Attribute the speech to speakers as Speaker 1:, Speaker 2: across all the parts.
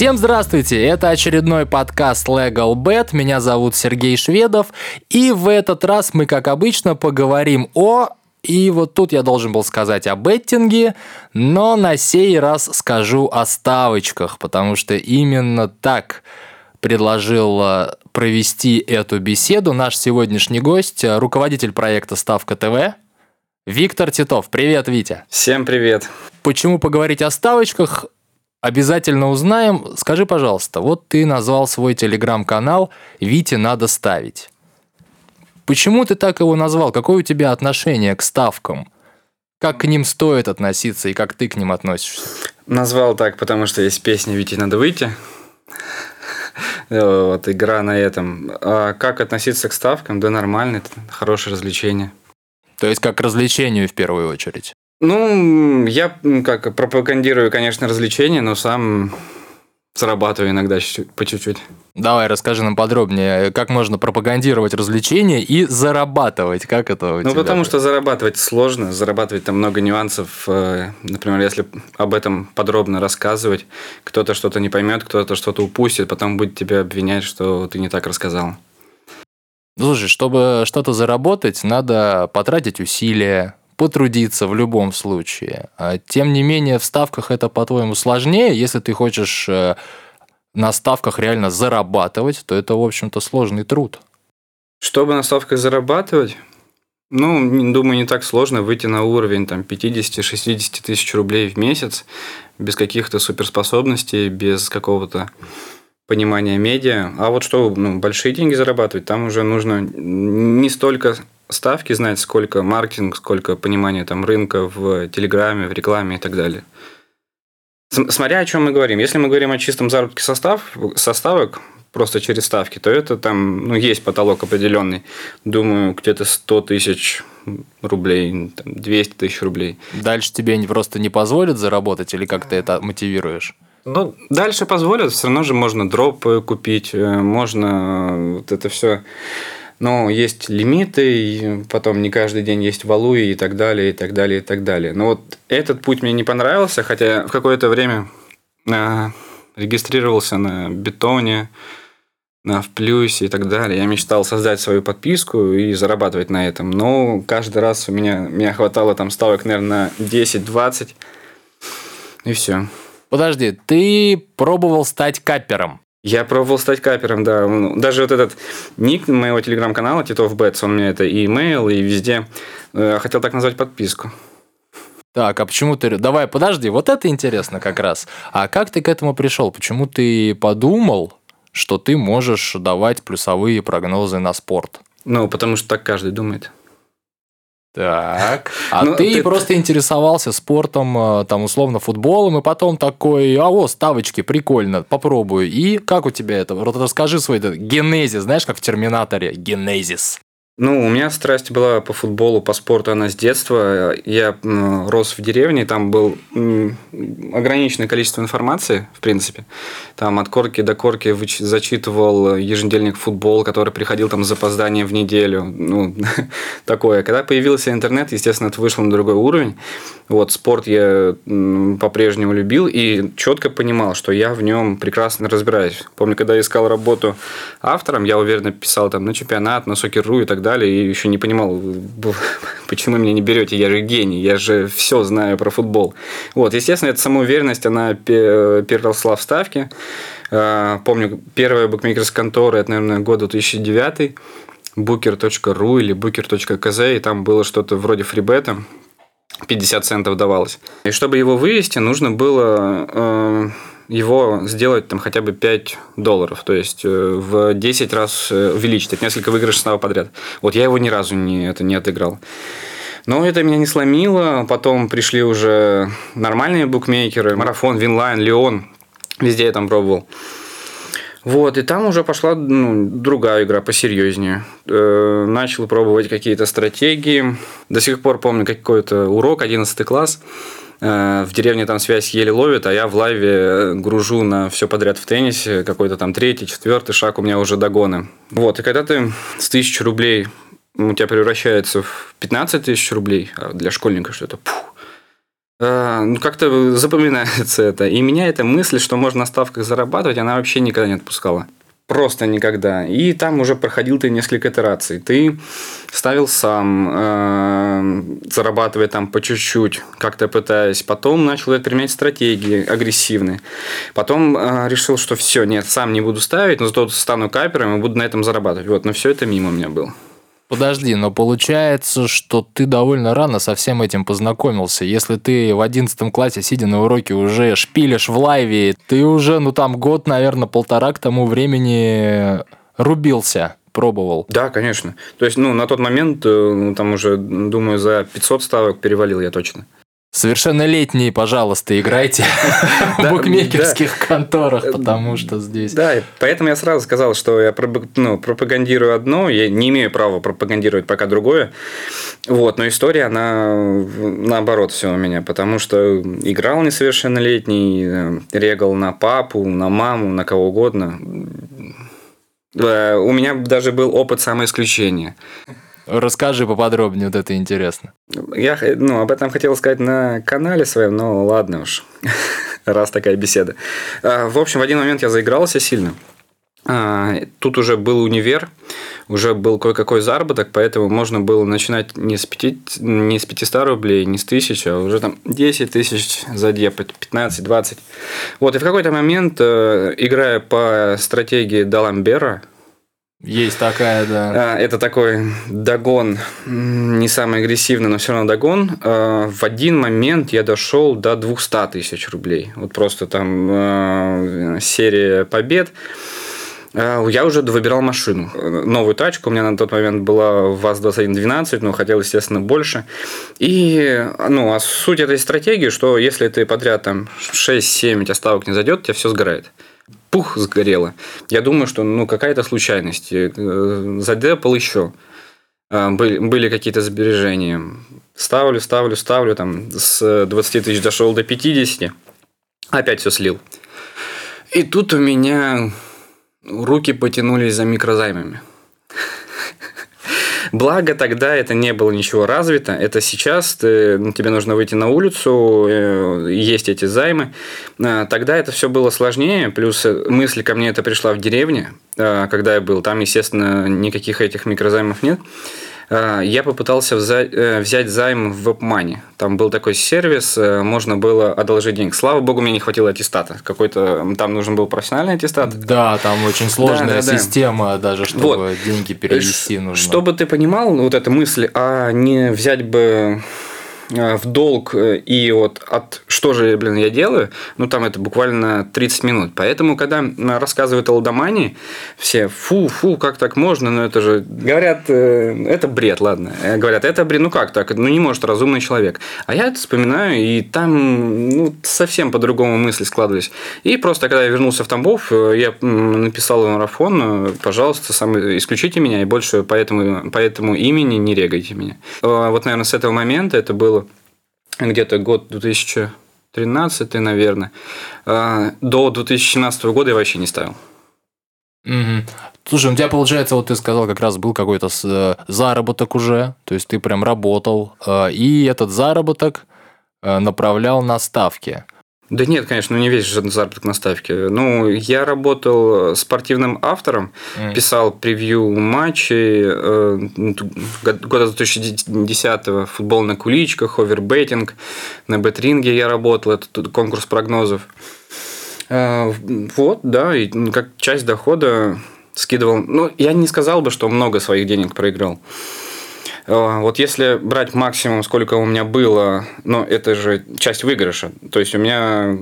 Speaker 1: Всем здравствуйте! Это очередной подкаст Legal Bet. Меня зовут Сергей Шведов. И в этот раз мы, как обычно, поговорим о... И вот тут я должен был сказать о беттинге, но на сей раз скажу о ставочках, потому что именно так предложил э, провести эту беседу наш сегодняшний гость, э, руководитель проекта «Ставка ТВ», Виктор Титов. Привет, Витя.
Speaker 2: Всем привет.
Speaker 1: Почему поговорить о ставочках? Обязательно узнаем. Скажи, пожалуйста, вот ты назвал свой телеграм-канал «Вите надо ставить». Почему ты так его назвал? Какое у тебя отношение к ставкам? Как к ним стоит относиться и как ты к ним относишься?
Speaker 2: Назвал так, потому что есть песня «Вите надо выйти». Вот, игра на этом. А как относиться к ставкам? Да нормально, это хорошее развлечение.
Speaker 1: То есть как к развлечению в первую очередь?
Speaker 2: Ну, я как пропагандирую, конечно, развлечения, но сам зарабатываю иногда чуть-чуть, по чуть-чуть.
Speaker 1: Давай, расскажи нам подробнее, как можно пропагандировать развлечения и зарабатывать, как это у
Speaker 2: Ну, потому что зарабатывать сложно, зарабатывать там много нюансов. Э, например, если об этом подробно рассказывать, кто-то что-то не поймет, кто-то что-то упустит, потом будет тебя обвинять, что ты не так рассказал.
Speaker 1: Слушай, чтобы что-то заработать, надо потратить усилия, потрудиться в любом случае. А тем не менее, в ставках это, по-твоему, сложнее. Если ты хочешь э, на ставках реально зарабатывать, то это, в общем-то, сложный труд.
Speaker 2: Чтобы на ставках зарабатывать, ну, думаю, не так сложно выйти на уровень там 50-60 тысяч рублей в месяц без каких-то суперспособностей, без какого-то понимания медиа. А вот что ну, большие деньги зарабатывать, там уже нужно не столько ставки знать, сколько маркетинг, сколько понимания там рынка в Телеграме, в рекламе и так далее. Смотря о чем мы говорим. Если мы говорим о чистом заработке состав, составок, просто через ставки, то это там, ну, есть потолок определенный. Думаю, где-то 100 тысяч рублей, там, 200 тысяч рублей.
Speaker 1: Дальше тебе просто не позволят заработать или как ты это мотивируешь?
Speaker 2: Ну, дальше позволят, все равно же можно дроп купить, э, можно вот это все но есть лимиты, потом не каждый день есть валуи и так далее, и так далее, и так далее. Но вот этот путь мне не понравился, хотя в какое-то время э, регистрировался на бетоне, на в плюсе и так далее. Я мечтал создать свою подписку и зарабатывать на этом. Но каждый раз у меня, меня хватало там ставок, наверное, на 10-20. И все.
Speaker 1: Подожди, ты пробовал стать каппером?
Speaker 2: Я пробовал стать капером, да. Ну, даже вот этот ник моего телеграм-канала, Титов Бетс, он мне это и имейл, и везде. Э, хотел так назвать подписку.
Speaker 1: Так, а почему ты... Давай, подожди, вот это интересно как раз. А как ты к этому пришел? Почему ты подумал, что ты можешь давать плюсовые прогнозы на спорт?
Speaker 2: Ну, потому что так каждый думает.
Speaker 1: Так. А ну, ты, ты просто интересовался спортом, э, там, условно, футболом, и потом такой, а вот, ставочки, прикольно, попробую. И как у тебя это? Вот расскажи свой генезис, знаешь, как в Терминаторе, генезис.
Speaker 2: Ну, у меня страсть была по футболу, по спорту, она с детства. Я рос в деревне, там был ограниченное количество информации, в принципе. Там от корки до корки зачитывал еженедельник футбол, который приходил там с запозданием в неделю. Ну, такое. Когда появился интернет, естественно, это вышло на другой уровень. Вот, спорт я по-прежнему любил и четко понимал, что я в нем прекрасно разбираюсь. Помню, когда я искал работу автором, я уверенно писал там на чемпионат, на Сокер.ру и так далее, и еще не понимал, почему меня не берете, я же гений, я же все знаю про футбол. Вот, естественно, эта самоуверенность, она переросла в ставки. А, помню, первая букмекерская контора, это, наверное, год 2009 booker.ru или booker.kz, и там было что-то вроде фрибета, 50 центов давалось. И чтобы его вывести, нужно было э, его сделать там хотя бы 5 долларов, то есть э, в 10 раз э, увеличить, это несколько выигрышей снова подряд. Вот я его ни разу не, это не отыграл. Но это меня не сломило. Потом пришли уже нормальные букмекеры. Марафон, Winline, Леон. Везде я там пробовал. Вот, и там уже пошла ну, другая игра посерьезнее. Э, начал пробовать какие-то стратегии. До сих пор помню какой-то урок, 11 класс. Э, в деревне там связь еле ловит, а я в лайве гружу на все подряд в теннисе. Какой-то там третий, четвертый шаг у меня уже догоны. Вот, и когда ты с тысячи рублей у тебя превращается в 15 тысяч рублей, а для школьника что это, пух, Э, ну, как-то запоминается это. И меня эта мысль, что можно на ставках зарабатывать, она вообще никогда не отпускала. Просто никогда. И там уже проходил ты несколько итераций. Ты ставил сам, э, зарабатывая там по чуть-чуть, как-то пытаясь. Потом начал применять стратегии агрессивные. Потом э, решил, что все, нет, сам не буду ставить, но зато стану капером и буду на этом зарабатывать. Вот, но все это мимо меня было.
Speaker 1: Подожди, но получается, что ты довольно рано со всем этим познакомился. Если ты в одиннадцатом классе, сидя на уроке, уже шпилишь в лайве, ты уже, ну там год, наверное, полтора к тому времени рубился пробовал.
Speaker 2: Да, конечно. То есть, ну, на тот момент, э, ну, там уже, думаю, за 500 ставок перевалил я точно.
Speaker 1: Совершеннолетние, пожалуйста, играйте в букмекерских конторах, потому что здесь...
Speaker 2: Да, поэтому я сразу сказал, что я ну, пропагандирую одно, я не имею права пропагандировать пока другое. Вот, но история, она наоборот все у меня, потому что играл несовершеннолетний, э, регал на папу, на маму, на кого угодно. Э, у меня даже был опыт самоисключения.
Speaker 1: Расскажи поподробнее, вот это интересно.
Speaker 2: Я ну, об этом хотел сказать на канале своем, но ладно уж, раз такая беседа. А, в общем, в один момент я заигрался сильно. А, тут уже был универ, уже был кое-какой заработок, поэтому можно было начинать не с, 5, не с 500 рублей, не с 1000, а уже там 10 тысяч задепать, 15-20. Вот, и в какой-то момент, э, играя по стратегии Даламбера,
Speaker 1: есть такая, да.
Speaker 2: А, это такой догон, не самый агрессивный, но все равно догон. А, в один момент я дошел до 200 тысяч рублей. Вот просто там а, серия побед. Я уже выбирал машину. Новую тачку. У меня на тот момент была ВАЗ-2112, но хотел, естественно, больше. И ну, а суть этой стратегии, что если ты подряд там 6-7 оставок не зайдет, у тебя все сгорает пух, сгорело. Я думаю, что ну, какая-то случайность. Э, Задепал еще. А, были какие-то сбережения. Ставлю, ставлю, ставлю. Там, с 20 тысяч дошел до 50. Опять все слил. И тут у меня руки потянулись за микрозаймами. Благо тогда это не было ничего развито. Это сейчас ты, ну, тебе нужно выйти на улицу, э, есть эти займы. А, тогда это все было сложнее. Плюс э, мысль ко мне это пришла в деревне, а, когда я был. Там, естественно, никаких этих микрозаймов нет. А, я попытался э, взять займ в WebMoney. Там был такой сервис, э, можно было одолжить денег. Слава богу, мне не хватило аттестата. Какой-то там нужен был профессиональный аттестат.
Speaker 1: Да, там очень сложная да, да, система, да. даже чтобы вот. деньги перевести нужно.
Speaker 2: Чтобы ты понимал, вот эта мысль, а не взять бы Э, в долг э, и вот от что же, блин, я делаю, ну, там это буквально 30 минут. Поэтому, когда рассказывают о лудомании, все, фу, фу, как так можно, ну, это же, говорят, э, это бред, ладно. Говорят, это бред, ну, как так, ну, не может разумный человек. А я это вспоминаю, и там, ну, совсем по-другому мысли складывались. И просто, когда я вернулся в Тамбов, я написал марафон, пожалуйста, сам исключите меня, и больше по этому, по этому имени не регайте меня. Вот, наверное, с этого момента это было где-то год 2013, наверное. А, до 2017 года я вообще не ставил.
Speaker 1: Угу. Слушай, у тебя получается, вот ты сказал, как раз был какой-то э, заработок уже, то есть ты прям работал, э, и этот заработок э, направлял на ставки.
Speaker 2: Да нет, конечно, ну не весь же заработок на ставке. Ну, я работал спортивным автором, mm. писал превью матчей э, года 2010-го, футбол на куличках, овербейтинг, на бетринге я работал, это конкурс прогнозов. Э, вот, да, и как часть дохода скидывал. Ну, я не сказал бы, что много своих денег проиграл. Э, вот если брать максимум, сколько у меня было, ну, это же часть выигрыша. То есть, у меня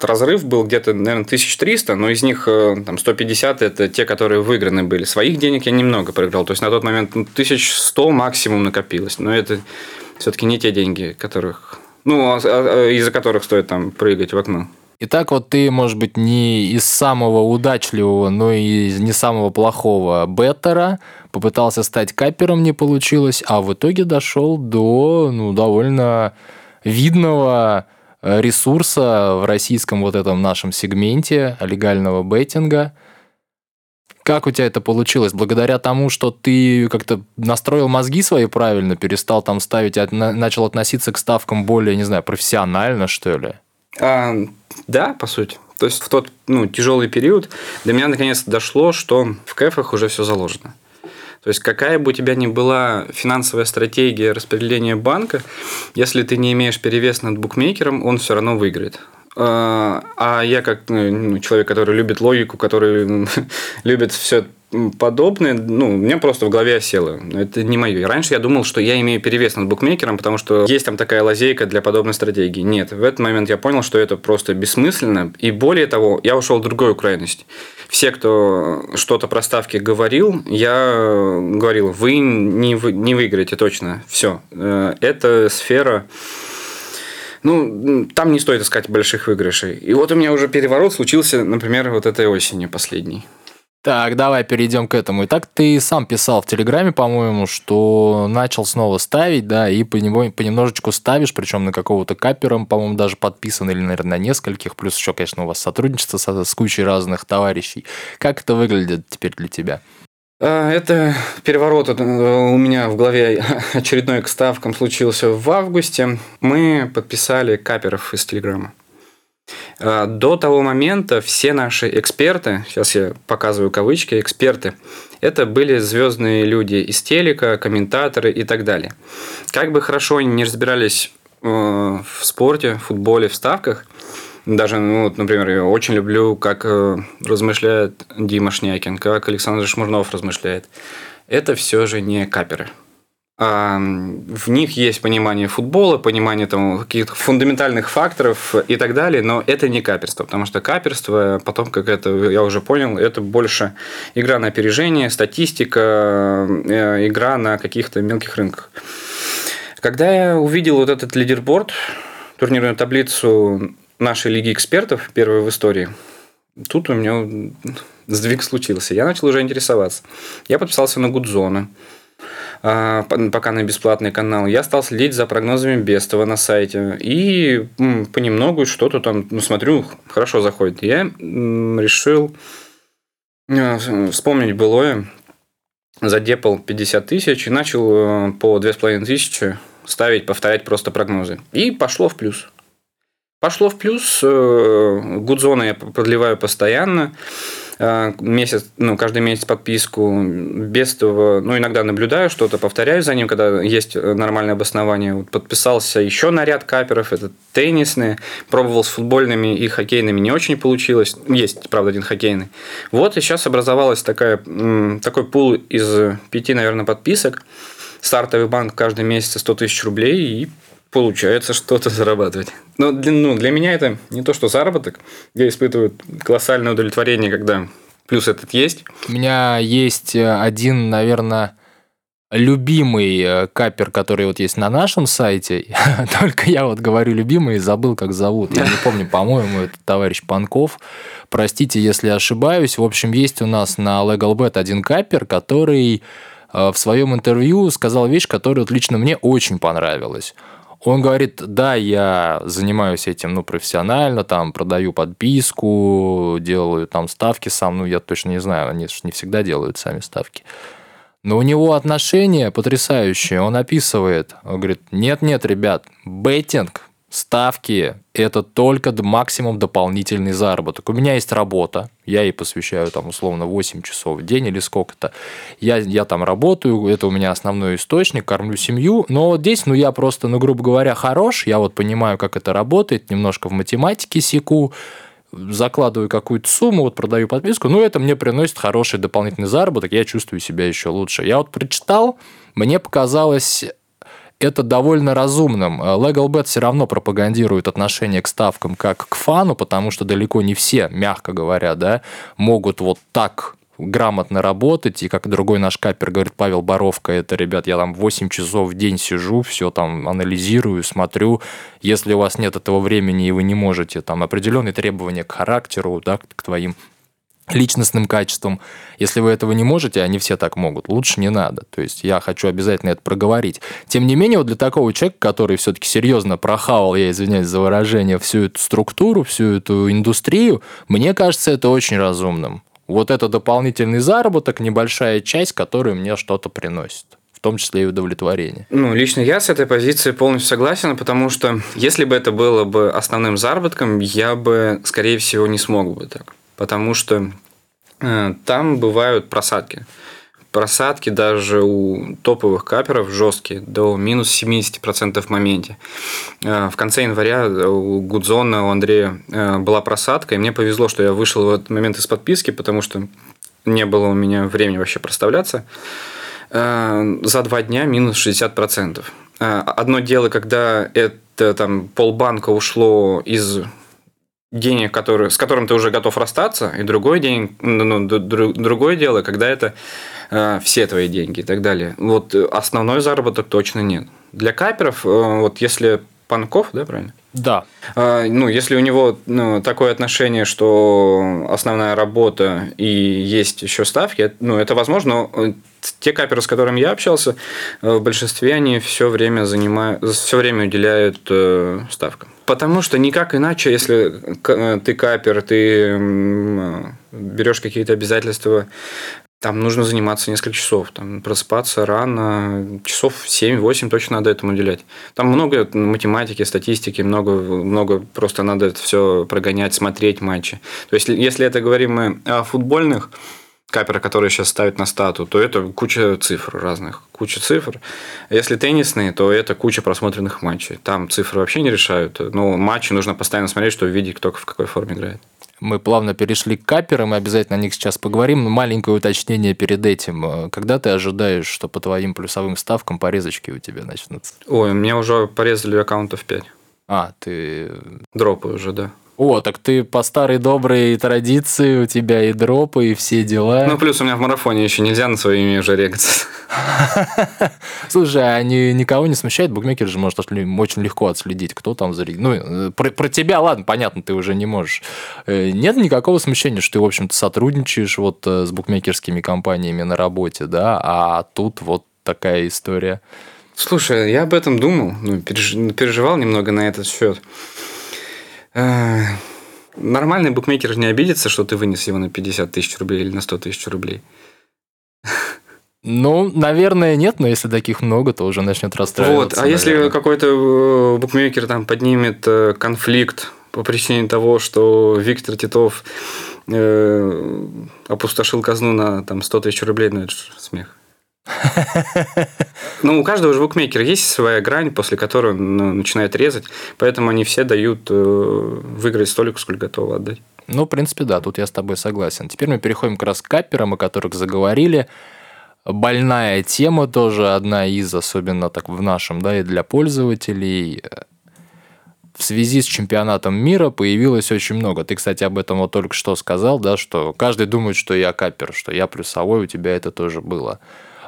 Speaker 2: разрыв был где-то, наверное, 1300, но из них э, там 150 – это те, которые выиграны были. Своих денег я немного проиграл. То есть, на тот момент 1100 ну, максимум накопилось. Но это все-таки не те деньги, которых, ну, а, а, из-за которых стоит там прыгать в окно.
Speaker 1: Итак, вот ты, может быть, не из самого удачливого, но и не самого плохого беттера, попытался стать капером, не получилось, а в итоге дошел до ну, довольно видного э, ресурса в российском вот этом нашем сегменте легального беттинга. Как у тебя это получилось? Благодаря тому, что ты как-то настроил мозги свои правильно, перестал там ставить, начал относиться к ставкам более, не знаю, профессионально, что ли?
Speaker 2: А, да, по сути. То есть в тот ну, тяжелый период до меня наконец-то дошло, что в кэфах уже все заложено. То есть какая бы у тебя ни была финансовая стратегия распределения банка, если ты не имеешь перевес над букмекером, он все равно выиграет. А, а я как ну, человек, который любит логику, который любит все подобное, ну, у меня просто в голове осело. Это не мое. Раньше я думал, что я имею перевес над букмекером, потому что есть там такая лазейка для подобной стратегии. Нет, в этот момент я понял, что это просто бессмысленно. И более того, я ушел в другую крайность. Все, кто что-то про ставки говорил, я говорил, вы не, вы, не выиграете точно. Все. Э, это сфера ну, там не стоит искать больших выигрышей. И вот у меня уже переворот случился, например, вот этой осенью последней.
Speaker 1: Так, давай перейдем к этому. Итак, ты сам писал в Телеграме, по-моему, что начал снова ставить, да, и понемножечку ставишь, причем на какого-то капера, по-моему, даже подписан, или, наверное, на нескольких, плюс еще, конечно, у вас сотрудничество с, с кучей разных товарищей. Как это выглядит теперь для тебя?
Speaker 2: А, это переворот у меня в голове очередной к ставкам случился в августе. Мы подписали каперов из Телеграма. А, до того момента все наши эксперты, сейчас я показываю кавычки, эксперты, это были звездные люди из телека, комментаторы и так далее. Как бы хорошо они не разбирались э, в спорте, в футболе, в ставках, даже, ну, вот, например, я очень люблю, как э, размышляет Дима Шнякин, как Александр Шмурнов размышляет. Это все же не каперы в них есть понимание футбола, понимание там, каких-то фундаментальных факторов и так далее, но это не каперство, потому что каперство, потом, как это я уже понял, это больше игра на опережение, статистика, э, игра на каких-то мелких рынках. Когда я увидел вот этот лидерборд, турнирную таблицу нашей лиги экспертов, первой в истории, тут у меня сдвиг случился. Я начал уже интересоваться. Я подписался на Гудзона. А, пока на бесплатный канал, я стал следить за прогнозами Бестова на сайте. И понемногу что-то там, ну, смотрю, хорошо заходит. Я решил э, вспомнить былое, задепал 50 тысяч и начал э, по 2,5 тысячи ставить, повторять просто прогнозы. И пошло в плюс. Пошло в плюс. Э, Гудзона я продлеваю постоянно. Э, месяц, ну, каждый месяц подписку. Без того, ну, иногда наблюдаю что-то, повторяю за ним, когда есть нормальное обоснование. Вот подписался еще на ряд каперов. Это теннисные. Пробовал с футбольными и хоккейными. Не очень получилось. Есть, правда, один хоккейный. Вот и сейчас образовалась такая, такой пул из пяти, наверное, подписок. Стартовый банк каждый месяц 100 тысяч рублей и получается что-то зарабатывать. Но для, ну, для меня это не то, что заработок. Я испытываю колоссальное удовлетворение, когда плюс этот есть.
Speaker 1: У меня есть э, один, наверное, любимый э, капер, который вот есть на нашем сайте. Только я вот говорю любимый и забыл, как зовут. Я не помню, по-моему, это товарищ Панков. Простите, если ошибаюсь. В общем, есть у нас на LegalBet один капер, который э, в своем интервью сказал вещь, которая вот лично мне очень понравилась. Он говорит, да, я занимаюсь этим, ну, профессионально, там, продаю подписку, делаю там ставки сам, ну, я точно не знаю, они же не всегда делают сами ставки. Но у него отношения потрясающие. Он описывает, он говорит, нет-нет, ребят, беттинг ставки – это только максимум дополнительный заработок. У меня есть работа, я ей посвящаю там условно 8 часов в день или сколько-то. Я, я там работаю, это у меня основной источник, кормлю семью. Но вот здесь, ну я просто, ну грубо говоря, хорош, я вот понимаю, как это работает, немножко в математике секу, закладываю какую-то сумму, вот продаю подписку, ну это мне приносит хороший дополнительный заработок, я чувствую себя еще лучше. Я вот прочитал, мне показалось это довольно разумным. LegalBet все равно пропагандирует отношение к ставкам как к фану, потому что далеко не все, мягко говоря, да, могут вот так грамотно работать, и как другой наш капер говорит, Павел Боровка, это, ребят, я там 8 часов в день сижу, все там анализирую, смотрю, если у вас нет этого времени, и вы не можете, там определенные требования к характеру, да, к твоим личностным качеством. Если вы этого не можете, они все так могут, лучше не надо. То есть я хочу обязательно это проговорить. Тем не менее, вот для такого человека, который все-таки серьезно прохавал, я извиняюсь за выражение, всю эту структуру, всю эту индустрию, мне кажется это очень разумным. Вот это дополнительный заработок, небольшая часть, которая мне что-то приносит в том числе и удовлетворение.
Speaker 2: Ну, лично я с этой позиции полностью согласен, потому что если бы это было бы основным заработком, я бы, скорее всего, не смог бы так. Потому что э, там бывают просадки. Просадки даже у топовых каперов жесткие, до минус 70% в моменте. Э, в конце января у Гудзона, у Андрея э, была просадка, и мне повезло, что я вышел в этот момент из подписки, потому что не было у меня времени вообще проставляться. За два дня минус 60%. Э, одно дело, когда это там полбанка ушло из денег, которые, с которым ты уже готов расстаться, и другой день, ну, другое дело, когда это э, все твои деньги и так далее. Вот основной заработок точно нет. Для каперов, э, вот если Панков, да, правильно?
Speaker 1: Да.
Speaker 2: А, ну, если у него ну, такое отношение, что основная работа и есть еще ставки, ну, это возможно, но э, те каперы, с которыми я общался, э, в большинстве они все время занимают, все время уделяют э, ставкам. Потому что никак иначе, если э, ты капер, ты берешь какие-то обязательства там нужно заниматься несколько часов, там просыпаться рано, часов 7-8 точно надо этому уделять. Там много математики, статистики, много, много просто надо это все прогонять, смотреть матчи. То есть, если это говорим мы о футбольных каперах, которые сейчас ставят на стату, то это куча цифр разных, куча цифр. Если теннисные, то это куча просмотренных матчей. Там цифры вообще не решают. Но матчи нужно постоянно смотреть, чтобы видеть, кто в какой форме играет.
Speaker 1: Мы плавно перешли к каперам, мы обязательно о них сейчас поговорим. Но маленькое уточнение перед этим. Когда ты ожидаешь, что по твоим плюсовым ставкам порезочки у тебя начнутся?
Speaker 2: Ой, меня уже порезали аккаунтов 5.
Speaker 1: А, ты...
Speaker 2: Дропы уже, да.
Speaker 1: О, так ты по старой доброй традиции, у тебя и дропы, и все дела.
Speaker 2: Ну, плюс у меня в марафоне еще нельзя на свои имя уже регаться.
Speaker 1: Слушай, а они никого не смущает? Букмекер же может очень легко отследить, кто там за... Ну, э, про, про тебя, ладно, понятно, ты уже не можешь. Э, нет никакого смущения, что ты, в общем-то, сотрудничаешь вот э, с букмекерскими компаниями на работе, да, а тут вот такая история.
Speaker 2: Слушай, я об этом думал, ну, переживал немного на этот счет. Нормальный букмекер не обидится, что ты вынес его на 50 тысяч рублей или на 100 тысяч рублей.
Speaker 1: Ну, наверное, нет, но если таких много, то уже начнет расстраиваться.
Speaker 2: Вот, а наверное. если какой-то э, букмекер там поднимет э, конфликт по причине того, что Виктор Титов э, опустошил казну на там, 100 тысяч рублей, ну это же смех. Ну, у каждого же букмекера есть своя грань, после которой он ну, начинает резать, поэтому они все дают э, выиграть столько, сколько готовы отдать.
Speaker 1: Ну, в принципе, да, тут я с тобой согласен. Теперь мы переходим как раз к каперам, о которых заговорили. Больная тема тоже, одна из, особенно так в нашем, да, и для пользователей. В связи с чемпионатом мира появилось очень много. Ты, кстати, об этом вот только что сказал, да, что каждый думает, что я капер, что я плюсовой, у тебя это тоже было.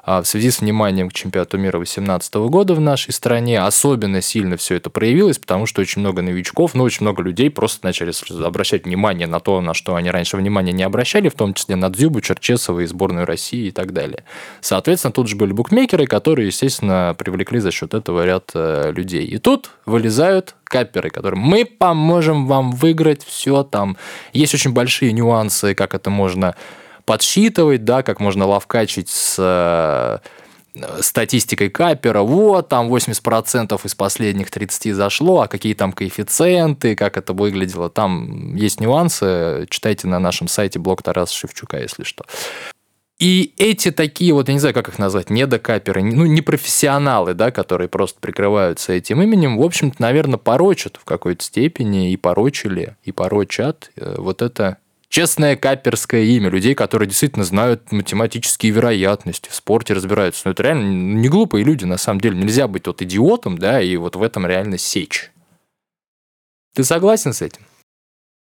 Speaker 1: А в связи с вниманием к чемпионату мира 2018 года в нашей стране особенно сильно все это проявилось, потому что очень много новичков, ну, очень много людей просто начали обращать внимание на то, на что они раньше внимания не обращали, в том числе на Дзюбу, Черчесова и сборную России и так далее. Соответственно, тут же были букмекеры, которые, естественно, привлекли за счет этого ряд э, людей. И тут вылезают каперы, которым мы поможем вам выиграть все там. Есть очень большие нюансы, как это можно подсчитывать, да, как можно ловкачить с э, статистикой Капера, вот, там 80% из последних 30 зашло, а какие там коэффициенты, как это выглядело, там есть нюансы, читайте на нашем сайте блог Тараса Шевчука, если что. И эти такие вот, я не знаю, как их назвать, недокаперы, ну, не профессионалы, да, которые просто прикрываются этим именем, в общем-то, наверное, порочат в какой-то степени и порочили, и порочат э, вот это честное каперское имя, людей, которые действительно знают математические вероятности, в спорте разбираются. Но ну, это реально не глупые люди, на самом деле. Нельзя быть вот идиотом, да, и вот в этом реально сечь. Ты согласен с этим?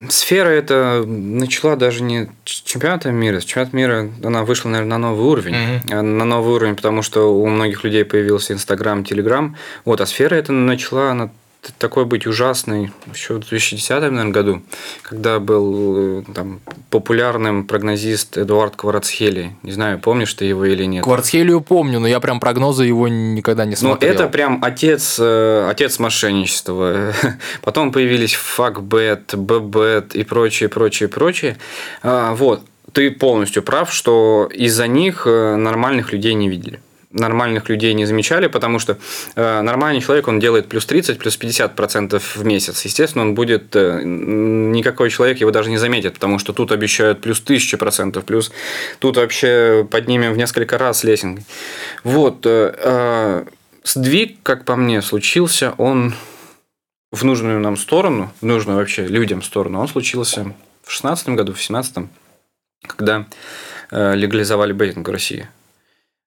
Speaker 2: Сфера это начала даже не с чемпионата мира. С чемпионата мира она вышла, наверное, на новый уровень. Mm-hmm. На новый уровень, потому что у многих людей появился Инстаграм, Телеграм. Вот, а сфера это начала, она такой быть ужасный еще в 2010 наверное, году, когда был э, там, популярным прогнозист Эдуард Кварцхели. Не знаю, помнишь ты его или нет.
Speaker 1: Кварцхелию помню, но я прям прогнозы его никогда не ну, смотрел.
Speaker 2: Ну, это прям отец, э, отец мошенничества. Потом появились факбет, ббет и прочее, прочее, прочее. А, вот. ты полностью прав, что из-за них э, нормальных людей не видели нормальных людей не замечали, потому что э, нормальный человек, он делает плюс 30, плюс 50 процентов в месяц. Естественно, он будет, э, никакой человек его даже не заметит, потому что тут обещают плюс 1000 процентов, плюс тут вообще поднимем в несколько раз лесенкой. Вот. Э, сдвиг, как по мне, случился, он в нужную нам сторону, в нужную вообще людям сторону, он случился в 2016 году, в 2017, когда легализовали бейтинг в России.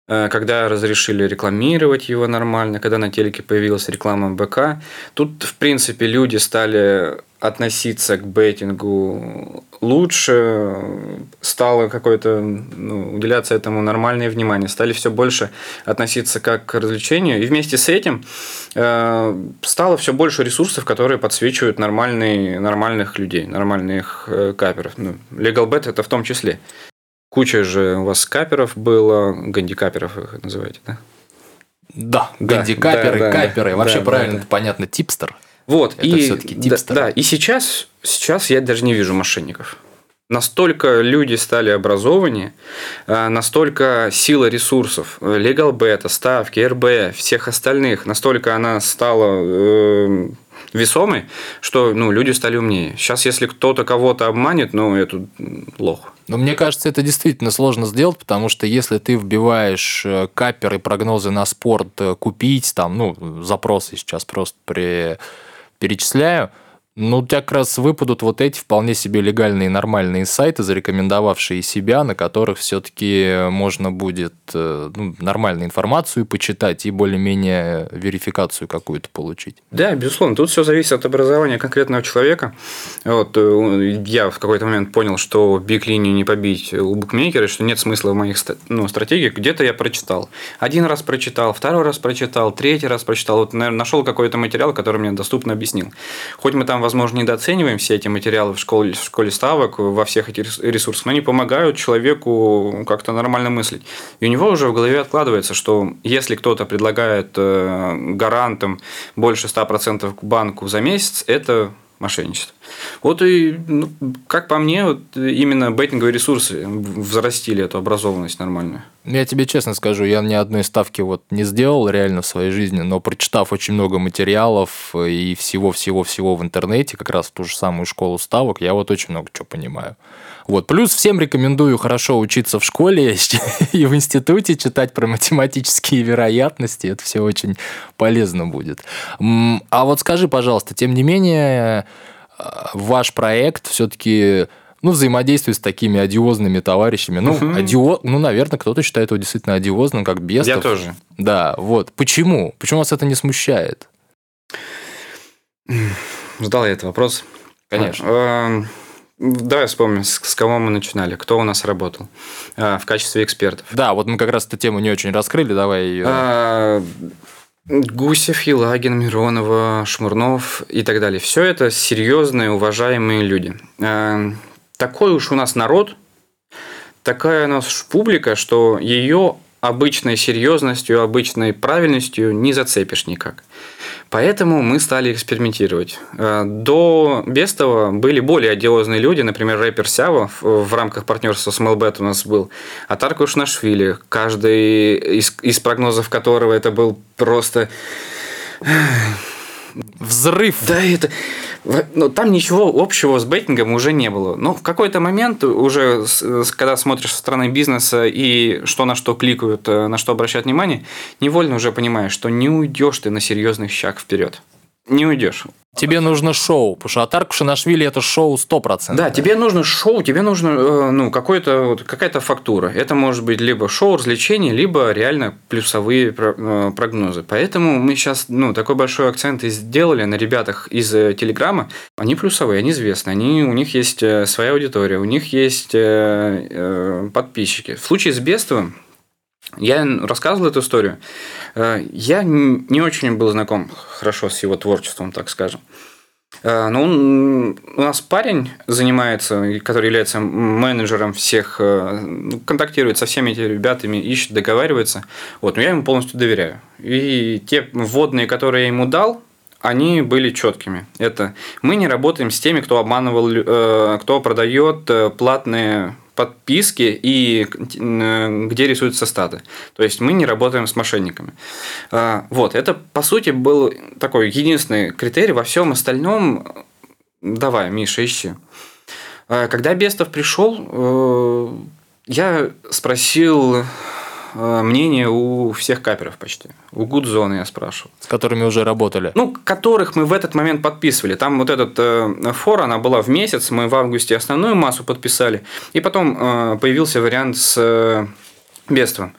Speaker 2: Э, когда разрешили рекламировать его нормально, когда на телеке появилась реклама БК. Тут, в принципе, люди стали относиться к бейтингу лучше, стало какое-то, ну, уделяться этому нормальное внимание, стали все больше относиться как к развлечению. И вместе с этим э, стало все больше ресурсов, которые подсвечивают нормальные, нормальных людей, нормальных э, каперов. Ну, LegalBet это в том числе. Куча же у вас каперов было, гандикаперов вы их называете, да?
Speaker 1: Да, гандикаперы, да, да, каперы. Да, Вообще да, правильно, да. понятно, типстер.
Speaker 2: Вот, это и, все-таки типстер. Да, да, и сейчас, сейчас я даже не вижу мошенников. Настолько люди стали образованнее, а, настолько сила ресурсов, Legal Beta, ставки, РБ, всех остальных, настолько она стала э, весомой, что ну, люди стали умнее. Сейчас, если кто-то кого-то обманет, ну, это лох.
Speaker 1: Но мне кажется, это действительно сложно сделать, потому что если ты вбиваешь э, каперы, прогнозы на спорт, э, купить, там, ну, запросы сейчас просто при... перечисляю, ну, у тебя как раз выпадут вот эти вполне себе легальные нормальные сайты, зарекомендовавшие себя, на которых все-таки можно будет э, ну, нормальную информацию почитать и более-менее верификацию какую-то получить.
Speaker 2: Да, безусловно. Тут все зависит от образования конкретного человека. Вот э, я в какой-то момент понял, что биг-линию не побить у букмекера, что нет смысла в моих ну, стратегиях. Где-то я прочитал. Один раз прочитал, второй раз прочитал, третий раз прочитал. Вот, наверное, нашел какой-то материал, который мне доступно объяснил. Хоть мы там возможно, недооцениваем все эти материалы в школе, в школе ставок, во всех этих ресурсах, но они помогают человеку как-то нормально мыслить. И у него уже в голове откладывается, что если кто-то предлагает э, гарантам больше 100% к банку за месяц, это мошенничество. Вот и, ну, как по мне, вот именно бейтинговые ресурсы взрастили эту образованность нормальную.
Speaker 1: Я тебе честно скажу, я ни одной ставки вот не сделал реально в своей жизни, но прочитав очень много материалов и всего-всего-всего в интернете, как раз в ту же самую школу ставок, я вот очень много чего понимаю. Вот. Плюс всем рекомендую хорошо учиться в школе и в институте, читать про математические вероятности. Это все очень полезно будет. А вот скажи, пожалуйста, тем не менее, ваш проект все-таки ну, взаимодействует с такими одиозными товарищами. Ну, угу. одио... ну, наверное, кто-то считает его действительно одиозным, как Бестов.
Speaker 2: Я тоже.
Speaker 1: Да, вот. Почему? Почему вас это не смущает?
Speaker 2: Задал я этот вопрос.
Speaker 1: Конечно.
Speaker 2: Давай вспомним, с, с кого мы начинали, кто у нас работал а, в качестве экспертов.
Speaker 1: Да, вот мы как раз эту тему не очень раскрыли, давай ее... А,
Speaker 2: Гусев, Елагин, Миронова, Шмурнов и так далее. Все это серьезные, уважаемые люди. Э, такой уж у нас народ, такая у нас публика, что ее обычной серьезностью, обычной правильностью не зацепишь никак. Поэтому мы стали экспериментировать. Э, до Бестова были более одиозные люди, например, рэпер Сява в рамках партнерства с MLBet у нас был, а Таркуш Нашвили, каждый из, из прогнозов которого это был просто
Speaker 1: взрыв.
Speaker 2: Да, это... Ну, там ничего общего с бейтингом уже не было. Но в какой-то момент уже, когда смотришь со стороны бизнеса и что на что кликают, э, на что обращают внимание, невольно уже понимаешь, что не уйдешь ты на серьезный шаг вперед. Не уйдешь.
Speaker 1: Тебе нужно шоу, потому что Атар Кушанашвили это шоу 100%.
Speaker 2: Да, тебе нужно шоу, тебе нужно э, ну, какой-то, вот, какая-то фактура. Это может быть либо шоу развлечений, либо реально плюсовые э, прогнозы. Поэтому мы сейчас ну, такой большой акцент и сделали на ребятах из э, Телеграма. Они плюсовые, они известны, они, у них есть своя аудитория, у них есть подписчики. В случае с Бестовым я рассказывал эту историю. Э, я не очень был знаком хорошо с его творчеством, так скажем. Э, но он, у нас парень занимается, который является менеджером всех, э, ну, контактирует со всеми этими ребятами, ищет, договаривается. Вот, но я ему полностью доверяю. И те вводные, которые я ему дал, они были четкими. Это мы не работаем с теми, кто обманывал, кто продает платные подписки и э, где рисуются статы. То есть мы не работаем с мошенниками. А, вот, это по сути был такой единственный критерий. Во всем остальном давай, Миша, ищи. А, когда Бестов пришел, э, я спросил мнение у всех каперов почти. У Гудзона я спрашивал.
Speaker 1: С которыми уже работали?
Speaker 2: Ну, которых мы в этот момент подписывали. Там вот этот э, фор, она была в месяц, мы в августе основную массу подписали. И потом э, появился вариант с э, Бестовым.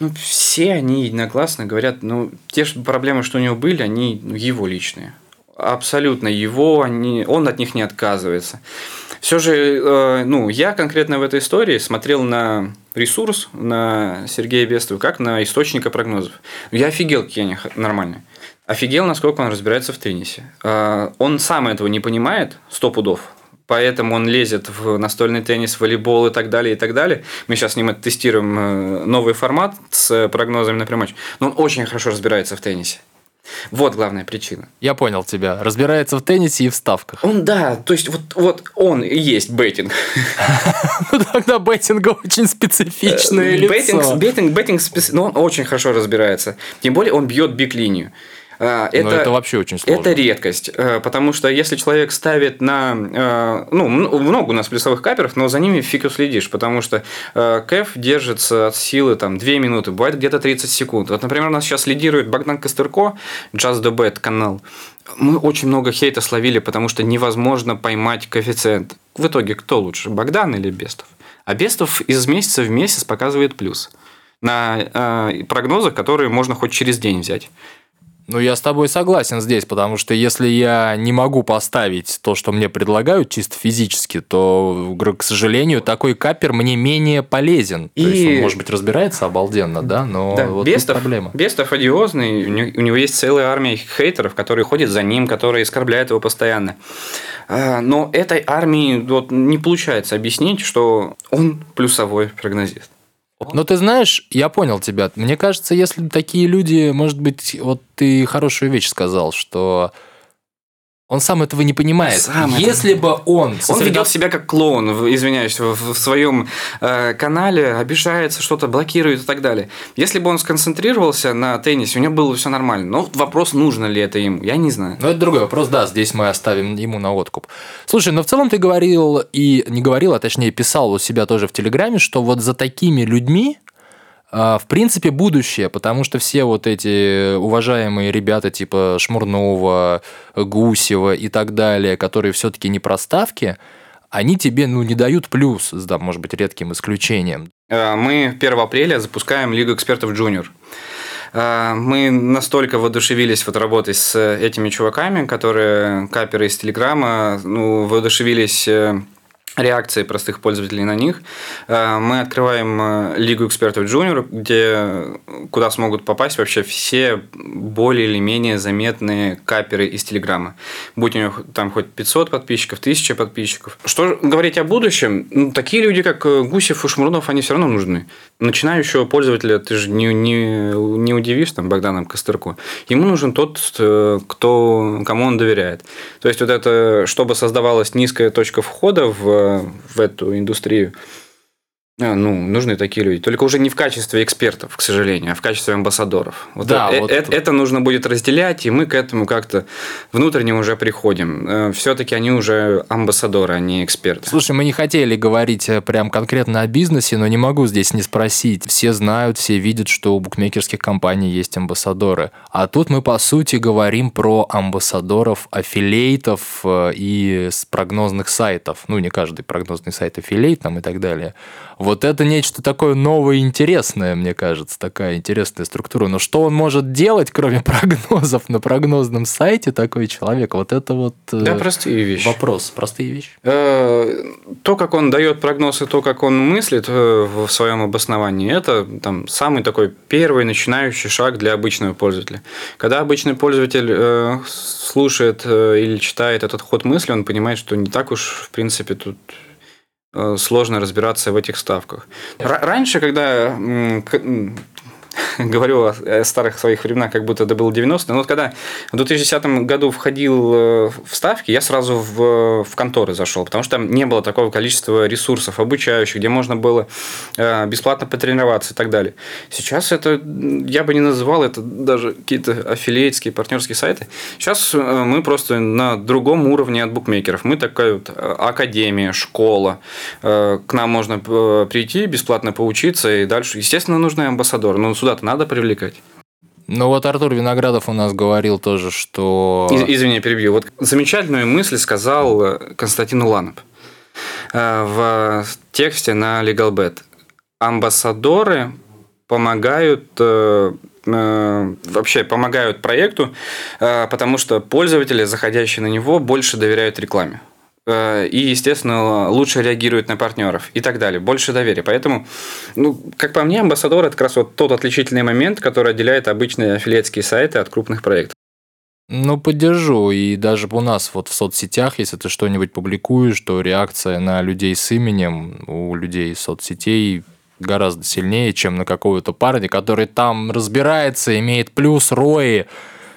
Speaker 2: Ну, все они единогласно говорят, ну, те же проблемы, что у него были, они ну, его личные. Абсолютно его, они, он от них не отказывается. Все же, э, ну, я конкретно в этой истории смотрел на ресурс, на Сергея Бестова, как на источника прогнозов. Я офигел, какие они нормальные. Офигел, насколько он разбирается в теннисе. Э, он сам этого не понимает, сто пудов, поэтому он лезет в настольный теннис, волейбол и так далее, и так далее. Мы сейчас с ним тестируем э, новый формат с прогнозами на прямой матч. Но он очень хорошо разбирается в теннисе. Вот главная причина.
Speaker 1: Я понял тебя. Разбирается в теннисе и в ставках.
Speaker 2: Он, да, то есть вот, вот он и есть беттинг.
Speaker 1: Ну тогда беттинга очень специфичное лицо.
Speaker 2: Беттинг, беттинг, беттинг, но он очень хорошо разбирается. Тем более он бьет биг-линию.
Speaker 1: А, это, Но это вообще очень сложно.
Speaker 2: Это редкость, э, потому что если человек ставит на... Э, ну, много у нас плюсовых каперов, но за ними фиг уследишь, потому что э, кэф держится от силы там 2 минуты, бывает где-то 30 секунд. Вот, например, у нас сейчас лидирует Богдан Костерко, Just the Bet канал. Мы очень много хейта словили, потому что невозможно поймать коэффициент. В итоге кто лучше, Богдан или Бестов? А Бестов из месяца в месяц показывает плюс на э, прогнозах, которые можно хоть через день взять.
Speaker 1: Ну, я с тобой согласен здесь, потому что если я не могу поставить то, что мне предлагают чисто физически, то, к сожалению, такой капер мне менее полезен. И... То есть он, может быть, разбирается обалденно, да, но
Speaker 2: да,
Speaker 1: вот
Speaker 2: Бестов,
Speaker 1: проблема.
Speaker 2: Бестов одиозный, у него есть целая армия хейтеров, которые ходят за ним, которые оскорбляют его постоянно. А, но этой армии вот не получается объяснить, что он плюсовой прогнозист.
Speaker 1: Но ты знаешь, я понял тебя. Мне кажется, если такие люди, может быть, вот ты хорошую вещь сказал, что он сам этого не понимает. Сам Если это... бы он...
Speaker 2: Он ведет себя как клоун, извиняюсь, в, в своем э, канале, обижается, что-то блокирует и так далее. Если бы он сконцентрировался на теннисе, у него было все нормально. Но вопрос, нужно ли это ему, я не знаю.
Speaker 1: Ну, это другой вопрос, да, здесь мы оставим ему на откуп. Слушай, но в целом ты говорил, и не говорил, а точнее писал у себя тоже в Телеграме, что вот за такими людьми в принципе, будущее, потому что все вот эти уважаемые ребята типа Шмурнова, Гусева и так далее, которые все-таки не проставки, они тебе ну, не дают плюс, да, может быть, редким исключением.
Speaker 2: Э, мы 1 апреля запускаем Лигу экспертов Junior. Э, мы настолько воодушевились вот работой с этими чуваками, которые каперы из Телеграма, ну, воодушевились э, реакции простых пользователей на них. Э, мы открываем э, Лигу экспертов Junior, где куда смогут попасть вообще все более или менее заметные каперы из Телеграма. Будь у них там хоть 500 подписчиков, 1000 подписчиков. Что говорить о будущем? Ну, такие люди, как э, Гусев и Шмурнов, они все равно нужны. Начинающего пользователя ты же не, не, не удивишь там Богданом Костерку. Ему нужен тот, кто, кому он доверяет. То есть, вот это, чтобы создавалась низкая точка входа в в эту индустрию. А, ну, нужны такие люди. Только уже не в качестве экспертов, к сожалению, а в качестве амбассадоров. Вот да, это, вот... Это, это нужно будет разделять, и мы к этому как-то внутренне уже приходим. Э, Все-таки они уже амбассадоры, а не эксперты.
Speaker 1: Слушай, мы не хотели говорить э, прям конкретно о бизнесе, но не могу здесь не спросить. Все знают, все видят, что у букмекерских компаний есть амбассадоры. А тут мы, по сути, говорим про амбассадоров, аффилейтов э, и с прогнозных сайтов. Ну, не каждый прогнозный сайт аффилейт там и так далее. Вот это нечто такое новое и интересное, мне кажется, такая интересная структура. Но что он может делать, кроме прогнозов на прогнозном сайте, такой человек? Вот это вот
Speaker 2: э, да, простые вещи.
Speaker 1: вопрос, простые вещи.
Speaker 2: Э, то, как он дает прогноз и то, как он мыслит э, в своем обосновании, это там, самый такой первый начинающий шаг для обычного пользователя. Когда обычный пользователь слушает или читает этот ход мысли, он понимает, что не так уж, в принципе, тут сложно разбираться в этих ставках. Раньше, когда говорю о старых своих временах, как будто это было 90 Но вот когда в 2010 году входил э, в ставки, я сразу в, в конторы зашел, потому что там не было такого количества ресурсов обучающих, где можно было э, бесплатно потренироваться и так далее. Сейчас это, я бы не называл это даже какие-то аффилиатские, партнерские сайты. Сейчас мы просто на другом уровне от букмекеров. Мы такая вот академия, школа. К нам можно прийти, бесплатно поучиться и дальше. Естественно, нужны амбассадоры. Но надо привлекать.
Speaker 1: Ну вот Артур Виноградов у нас говорил тоже, что...
Speaker 2: Из, извини, перебью. Вот замечательную мысль сказал э, Константин Уланов э, в тексте на LegalBet. Амбассадоры помогают э, вообще помогают проекту, потому что пользователи, заходящие на него, больше доверяют рекламе. Э, и, естественно, лучше реагирует на партнеров и так далее. Больше доверия. Поэтому, ну, как по мне, амбассадор – это как раз вот тот отличительный момент, который отделяет обычные аффилиатские сайты от крупных проектов.
Speaker 1: Ну, поддержу. И даже у нас вот в соцсетях, если ты что-нибудь публикуешь, то реакция на людей с именем у людей соцсетей гораздо сильнее, чем на какого-то парня, который там разбирается, имеет плюс, рои,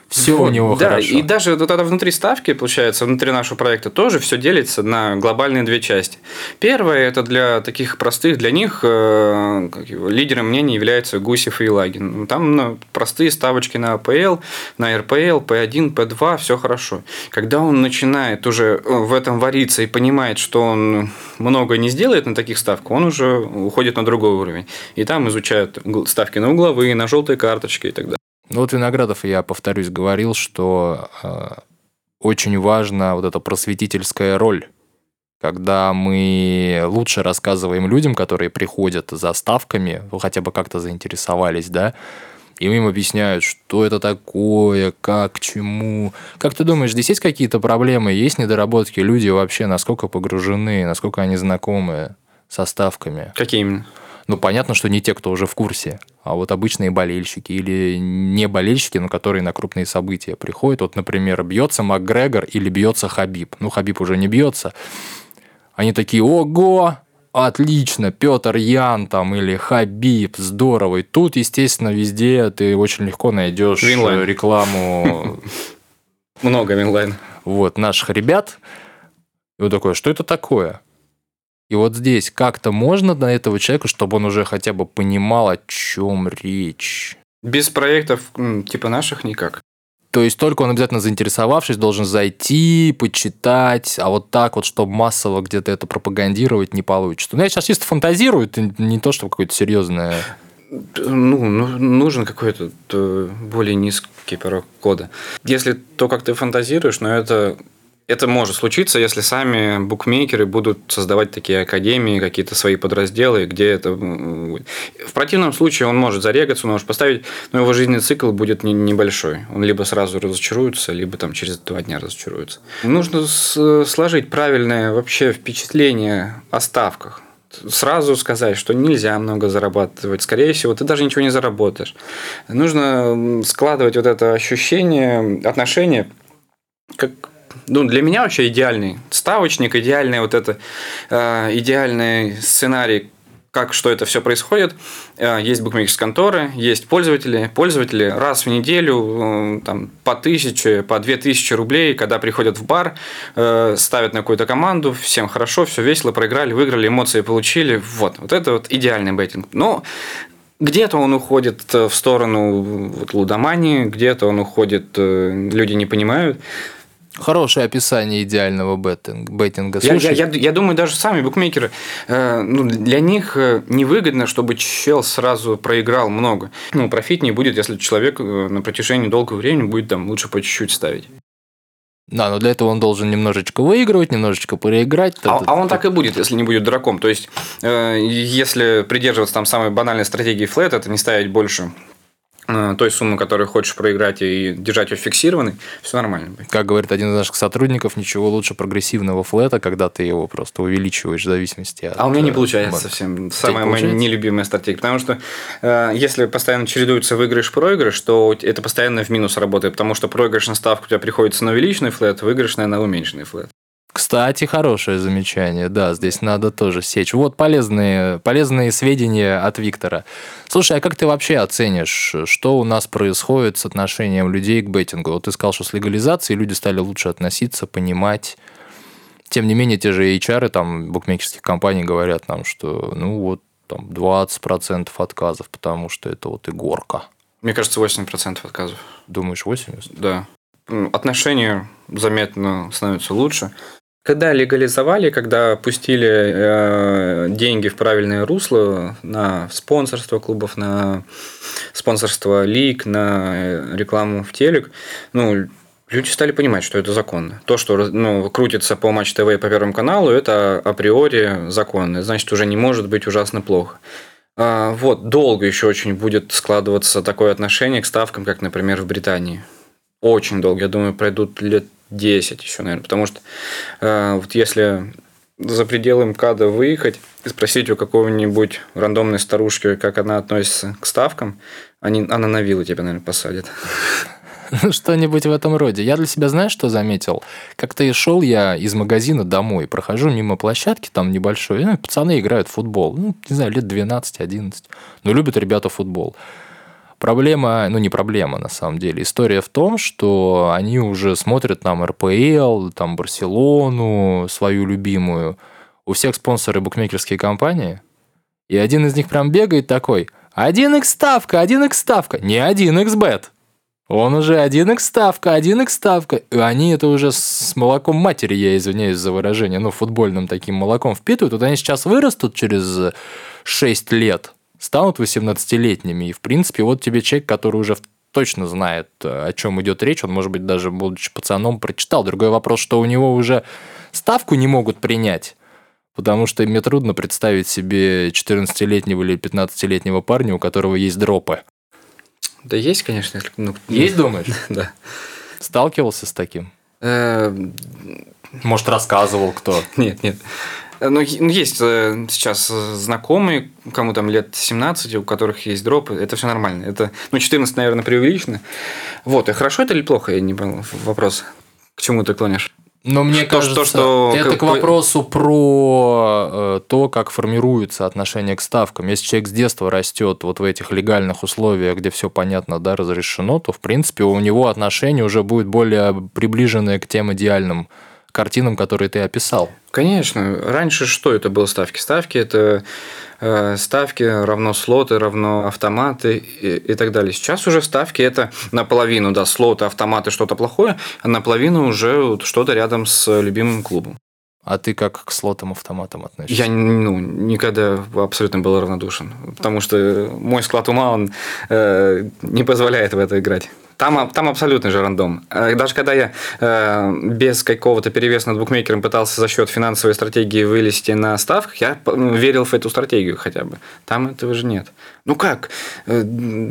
Speaker 1: все вот, у него
Speaker 2: да,
Speaker 1: хорошо.
Speaker 2: И даже вот это внутри ставки, получается, внутри нашего проекта тоже все делится на глобальные две части. Первое это для таких простых, для них э, его, лидером мнений является Гусев, Елагин. Ну, там ну, простые ставочки на АПЛ, на РПЛ, П1, П2, все хорошо. Когда он начинает уже э, в этом вариться и понимает, что он много не сделает на таких ставках, он уже уходит на другой уровень. И там изучают ставки на угловые, на желтые карточки и так далее.
Speaker 1: Ну вот Виноградов, я повторюсь, говорил, что э, очень важна вот эта просветительская роль, когда мы лучше рассказываем людям, которые приходят за ставками, ну, хотя бы как-то заинтересовались, да, и им объясняют, что это такое, как, чему. Как ты думаешь, здесь есть какие-то проблемы, есть недоработки? Люди вообще насколько погружены, насколько они знакомы со ставками?
Speaker 2: Какие именно?
Speaker 1: Ну, понятно, что не те, кто уже в курсе, а вот обычные болельщики или не болельщики, но которые на крупные события приходят. Вот, например, бьется Макгрегор или бьется Хабиб. Ну, Хабиб уже не бьется. Они такие, ого, отлично, Петр Ян там или Хабиб, здорово. И тут, естественно, везде ты очень легко найдешь Winline. рекламу.
Speaker 2: Много Winline.
Speaker 1: Вот, наших ребят. И вот такое, что это такое? И вот здесь как-то можно на этого человека, чтобы он уже хотя бы понимал, о чем речь.
Speaker 2: Без проектов типа наших никак.
Speaker 1: То есть только он обязательно заинтересовавшись должен зайти, почитать, а вот так вот, чтобы массово где-то это пропагандировать, не получится. Ну, я сейчас чисто фантазирую, это не то, что какое-то серьезное...
Speaker 2: Ну, ну, нужен какой-то э, более низкий порог кода. Если то, как ты фантазируешь, но это это может случиться, если сами букмекеры будут создавать такие академии, какие-то свои подразделы, где это... В противном случае он может зарегаться, он может поставить, но его жизненный цикл будет небольшой. Он либо сразу разочаруется, либо там через два дня разочаруется. Нужно сложить правильное вообще впечатление о ставках сразу сказать, что нельзя много зарабатывать. Скорее всего, ты даже ничего не заработаешь. Нужно складывать вот это ощущение, отношение как ну, для меня вообще идеальный ставочник, идеальный вот это, э, идеальный сценарий, как что это все происходит. Э, есть букмекерские конторы, есть пользователи. Пользователи раз в неделю э, там, по тысяче, по две тысячи рублей, когда приходят в бар, э, ставят на какую-то команду, всем хорошо, все весело, проиграли, выиграли, эмоции получили. Вот, вот это вот идеальный бейтинг. Но где-то он уходит в сторону вот, лудомании, где-то он уходит, люди не понимают.
Speaker 1: Хорошее описание идеального беттинг, беттинга.
Speaker 2: Я, я, я, я думаю, даже сами букмекеры, э, ну, для них э, невыгодно, чтобы чел сразу проиграл много. Ну, профитнее будет, если человек э, на протяжении долгого времени будет там лучше по чуть-чуть ставить.
Speaker 1: Да, но для этого он должен немножечко выигрывать, немножечко проиграть.
Speaker 2: А, а он так и будет, если не будет дураком. То есть, э, если придерживаться там самой банальной стратегии флет, это не ставить больше той суммы, которую хочешь проиграть и держать ее фиксированной, все нормально будет.
Speaker 1: Как говорит один из наших сотрудников, ничего лучше прогрессивного флета, когда ты его просто увеличиваешь в зависимости от...
Speaker 2: А у меня не э, получается совсем. Самая моя нелюбимая стратегия. Потому что э, если постоянно чередуется выигрыш-проигрыш, то это постоянно в минус работает, потому что проигрышная ставка у тебя приходится на увеличенный флет, выигрышная на уменьшенный флет.
Speaker 1: Кстати, хорошее замечание. Да, здесь надо тоже сечь. Вот полезные, полезные сведения от Виктора. Слушай, а как ты вообще оценишь, что у нас происходит с отношением людей к беттингу? Вот ты сказал, что с легализацией люди стали лучше относиться, понимать. Тем не менее, те же HR там букмекерских компаний говорят нам, что ну вот там 20% отказов, потому что это вот игорка.
Speaker 2: Мне кажется, 80% отказов.
Speaker 1: Думаешь, 80?
Speaker 2: Да. Отношения заметно становятся лучше. Когда легализовали, когда пустили э, деньги в правильное русло на спонсорство клубов, на спонсорство лиг, на э, рекламу в телек, ну, люди стали понимать, что это законно. То, что ну, крутится по Матч ТВ и по Первому каналу, это априори законно. Значит, уже не может быть ужасно плохо. А, вот, долго еще очень будет складываться такое отношение к ставкам, как, например, в Британии. Очень долго. Я думаю, пройдут лет 10 еще, наверное. Потому что э, вот если за пределы МКАДа выехать и спросить у какого-нибудь рандомной старушки, как она относится к ставкам, они, она на виллы тебя, наверное, посадит.
Speaker 1: Что-нибудь в этом роде. Я для себя, знаешь, что заметил? Как-то и шел я из магазина домой, прохожу мимо площадки, там небольшой, ну, пацаны играют в футбол. Ну, не знаю, лет 12-11. Но любят ребята футбол. Проблема, ну не проблема на самом деле, история в том, что они уже смотрят там РПЛ, там Барселону, свою любимую. У всех спонсоры букмекерские компании. И один из них прям бегает такой, 1x ставка, 1x ставка, не 1xbet. Он уже 1x ставка, 1x ставка. И они это уже с молоком матери, я извиняюсь за выражение, ну, футбольным таким молоком впитывают. Вот они сейчас вырастут через 6 лет, станут 18-летними. И, в принципе, вот тебе человек, который уже точно знает, о чем идет речь. Он, может быть, даже будучи пацаном, прочитал. Другой вопрос, что у него уже ставку не могут принять. Потому что мне трудно представить себе 14-летнего или 15-летнего парня, у которого есть дропы.
Speaker 2: Да есть, конечно.
Speaker 1: Ну, есть, думаешь?
Speaker 2: да.
Speaker 1: Сталкивался с таким? Э, может, рассказывал кто?
Speaker 2: Нет, нет. Э, ну, ну, есть э, сейчас знакомые, кому там лет 17, у которых есть дропы, это все нормально. Это, ну, 14, наверное, преувеличено. Вот, и хорошо это или плохо, я не понял вопрос. К чему ты клонишь?
Speaker 1: Но мне то, кажется, что, что... это к вопросу про э, то, как формируется отношение к ставкам. Если человек с детства растет вот в этих легальных условиях, где все понятно, да, разрешено, то, в принципе, у него отношение уже будет более приближенное к тем идеальным картинам, которые ты описал.
Speaker 2: Конечно. Раньше что это было ставки? Ставки – это э, ставки равно слоты, равно автоматы и, и так далее. Сейчас уже ставки – это наполовину, да, слоты, автоматы, что-то плохое, а наполовину уже что-то рядом с любимым клубом.
Speaker 1: А ты как к слотам автоматам относишься?
Speaker 2: Я ну, никогда абсолютно был равнодушен, потому что мой склад ума он э, не позволяет в это играть. Там, там абсолютно же рандом. Э, даже когда я э, без какого-то перевеса над букмекером пытался за счет финансовой стратегии вылезти на ставках, я верил в эту стратегию хотя бы. Там этого же нет. Ну как? Э,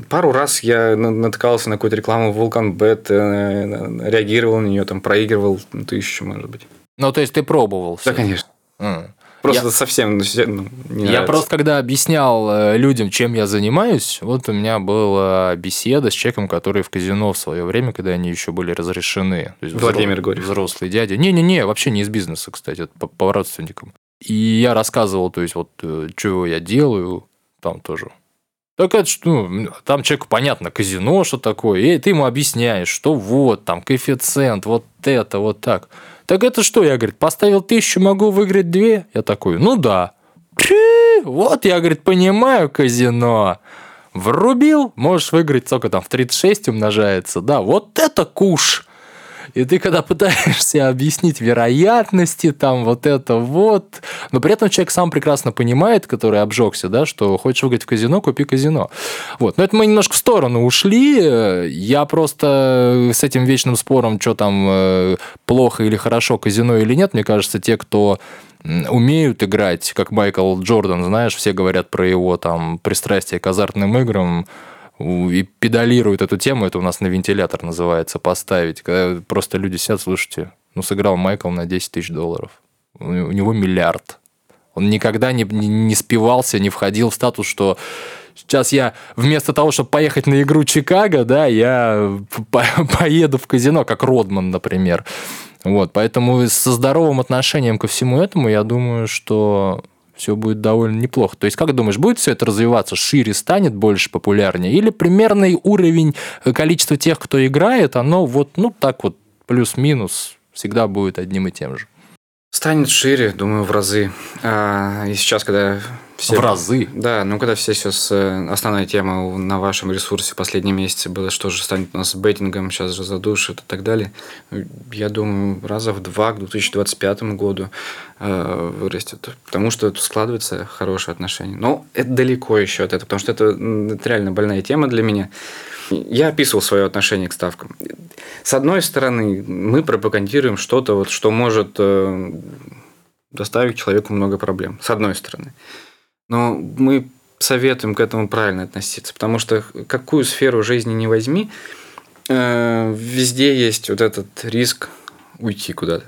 Speaker 2: пару раз я натыкался на какую-то рекламу Vulcan Bet, э, реагировал на нее, там проигрывал тысячу, может быть.
Speaker 1: Ну, то есть ты пробовал?
Speaker 2: Да, конечно. Mm. Просто я, совсем ну, ну
Speaker 1: не Я просто когда объяснял э, людям, чем я занимаюсь, вот у меня была беседа с человеком, который в казино в свое время, когда они еще были разрешены.
Speaker 2: То есть Владимир взро... Горев.
Speaker 1: Взрослый дядя. Не-не-не, вообще не из бизнеса, кстати, по, по родственникам. И я рассказывал, то есть вот, э, что я делаю, там тоже так это что, ну, там человеку понятно, казино, что такое, и ты ему объясняешь, что вот, там, коэффициент, вот это, вот так. Так это что, я, говорит, поставил тысячу, могу выиграть две? Я такой, ну да. Вот я, говорит, понимаю казино. Врубил, можешь выиграть, сколько там, в 36 умножается, да, вот это куш. И ты когда пытаешься объяснить вероятности, там вот это вот, но при этом человек сам прекрасно понимает, который обжегся, да, что хочешь выиграть в казино, купи казино. Вот. Но это мы немножко в сторону ушли. Я просто с этим вечным спором, что там э, плохо или хорошо казино или нет, мне кажется, те, кто умеют играть, как Майкл Джордан, знаешь, все говорят про его там пристрастие к азартным играм, и педалируют эту тему, это у нас на вентилятор называется, поставить. Когда просто люди сидят, слушайте, ну, сыграл Майкл на 10 тысяч долларов. У него миллиард. Он никогда не, не, не спивался, не входил в статус, что сейчас я вместо того, чтобы поехать на игру Чикаго, да, я по поеду в казино, как Родман, например. Вот, поэтому со здоровым отношением ко всему этому, я думаю, что все будет довольно неплохо. То есть, как думаешь, будет все это развиваться, шире станет, больше популярнее? Или примерный уровень э, количества тех, кто играет, оно вот, ну, так вот, плюс-минус, всегда будет одним и тем же?
Speaker 2: Станет шире, думаю, в разы. А, и сейчас, когда
Speaker 1: все... В разы?
Speaker 2: Да, ну когда все сейчас... Э, основная тема на вашем ресурсе последние месяцы была, что же станет у нас с бейтингом, сейчас же задушит и так далее. Я думаю, раза в два к 2025 году э, вырастет. Потому что складывается хорошие отношения. Но это далеко еще от этого, потому что это, это реально больная тема для меня. Я описывал свое отношение к ставкам. С одной стороны, мы пропагандируем что-то, вот, что может э, доставить человеку много проблем. С одной стороны. Но мы советуем к этому правильно относиться, потому что какую сферу жизни не возьми, э, везде есть вот этот риск уйти куда-то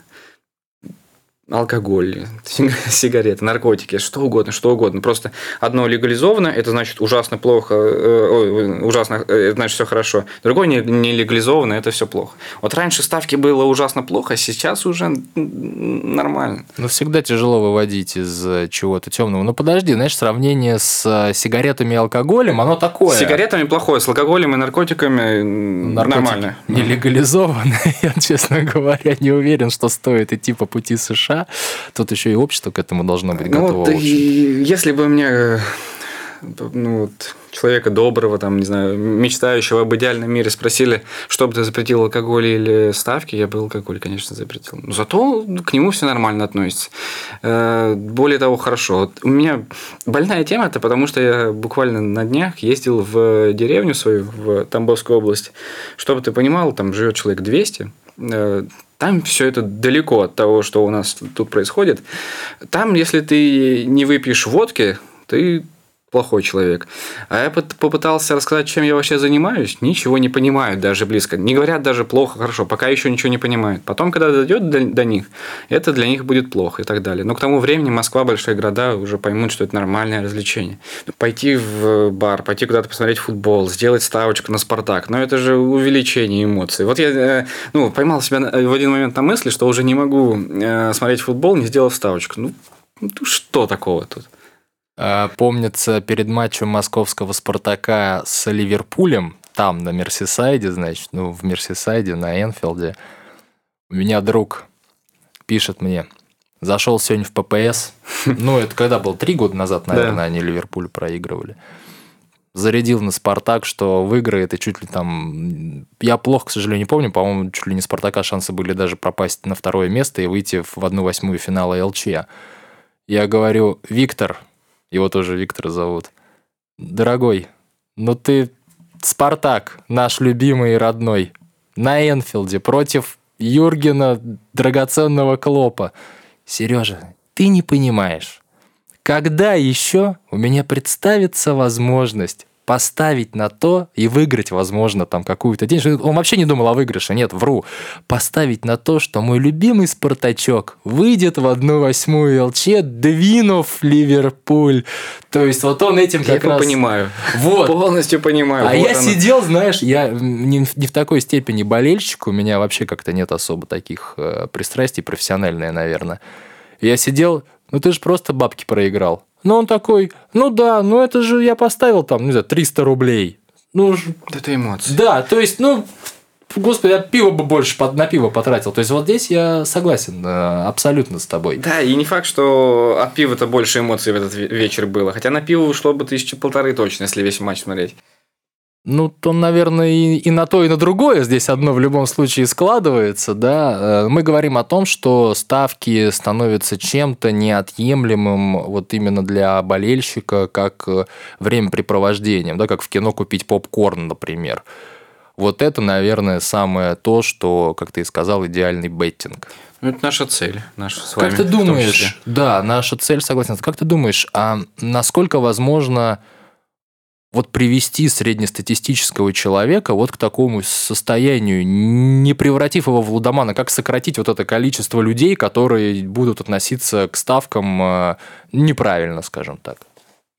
Speaker 2: алкоголь, сигареты, наркотики, что угодно, что угодно. Просто одно легализовано, это значит ужасно плохо, э, ужасно, э, это значит все хорошо. Другое не, не легализовано, это все плохо. Вот раньше ставки было ужасно плохо, а сейчас уже нормально.
Speaker 1: Ну, всегда тяжело выводить из э, чего-то темного. Ну, подожди, знаешь, сравнение с сигаретами и алкоголем, оно такое.
Speaker 2: С сигаретами плохое, с алкоголем и наркотиками Наркотики нормально.
Speaker 1: Не легализовано, я, честно говоря, не уверен, что стоит идти по пути США США, тут еще и общество к этому должно быть ну, готово. Вот,
Speaker 2: и если бы мне ну, вот, человека доброго, там, не знаю, мечтающего об идеальном мире спросили, что бы ты запретил, алкоголь или ставки, я бы алкоголь, конечно, запретил. Но зато к нему все нормально относится. Э, более того, хорошо. Вот у меня больная тема это потому что я буквально на днях ездил в деревню свою, в Тамбовскую область. Чтобы ты понимал, там живет человек 200, там все это далеко от того, что у нас тут происходит. Там, если ты не выпьешь водки, ты плохой человек. А я попытался рассказать, чем я вообще занимаюсь, ничего не понимают даже близко. Не говорят даже плохо, хорошо, пока еще ничего не понимают. Потом, когда дойдет до, до них, это для них будет плохо и так далее. Но к тому времени Москва, большие города уже поймут, что это нормальное развлечение. Пойти в бар, пойти куда-то посмотреть футбол, сделать ставочку на Спартак, но это же увеличение эмоций. Вот я э, ну, поймал себя в один момент на мысли, что уже не могу э, смотреть футбол, не сделав ставочку. Ну, ну что такого тут?
Speaker 1: А, помнится, перед матчем московского «Спартака» с Ливерпулем, там, на Мерсисайде, значит, ну, в Мерсисайде, на Энфилде, у меня друг пишет мне, зашел сегодня в ППС, ну, это когда был, три года назад, наверное, они Ливерпуль проигрывали, зарядил на Спартак, что выиграет, и чуть ли там... Я плохо, к сожалению, не помню, по-моему, чуть ли не Спартака шансы были даже пропасть на второе место и выйти в одну восьмую финала ЛЧ. Я говорю, Виктор, его тоже Виктор зовут. Дорогой, ну ты Спартак, наш любимый и родной, на Энфилде против Юргена, драгоценного Клопа. Сережа, ты не понимаешь, когда еще у меня представится возможность поставить на то и выиграть, возможно, там какую-то денежку. Он вообще не думал о выигрыше, нет, вру. Поставить на то, что мой любимый Спартачок выйдет в одну восьмую ЛЧ, двинув Ливерпуль. То есть вот он этим как
Speaker 2: я
Speaker 1: раз...
Speaker 2: понимаю. Вот. Полностью понимаю.
Speaker 1: А вот я оно. сидел, знаешь, я не, не в такой степени болельщик, у меня вообще как-то нет особо таких э, пристрастий, профессиональные, наверное. Я сидел, ну ты же просто бабки проиграл. Но он такой, ну да, ну это же я поставил там, не знаю, 300 рублей. Ну,
Speaker 2: это эмоции.
Speaker 1: Да, то есть, ну, Господи, я пиво бы больше под, на пиво потратил. То есть, вот здесь я согласен э, абсолютно с тобой.
Speaker 2: Да, и не факт, что от пива-то больше эмоций в этот вечер было. Хотя на пиво ушло бы тысячи полторы точно, если весь матч смотреть.
Speaker 1: Ну, то, наверное, и, и на то, и на другое здесь одно в любом случае складывается, да. Э, мы говорим о том, что ставки становятся чем-то неотъемлемым вот именно для болельщика, как э, времяпрепровождением, да, как в кино купить попкорн, например. Вот это, наверное, самое то, что, как ты и сказал, идеальный беттинг.
Speaker 2: Ну, это наша цель, наша с
Speaker 1: вами. Как ты думаешь, да, наша цель, согласен. Как ты думаешь, а насколько возможно вот привести среднестатистического человека вот к такому состоянию, не превратив его в лудомана, как сократить вот это количество людей, которые будут относиться к ставкам э, неправильно, скажем так?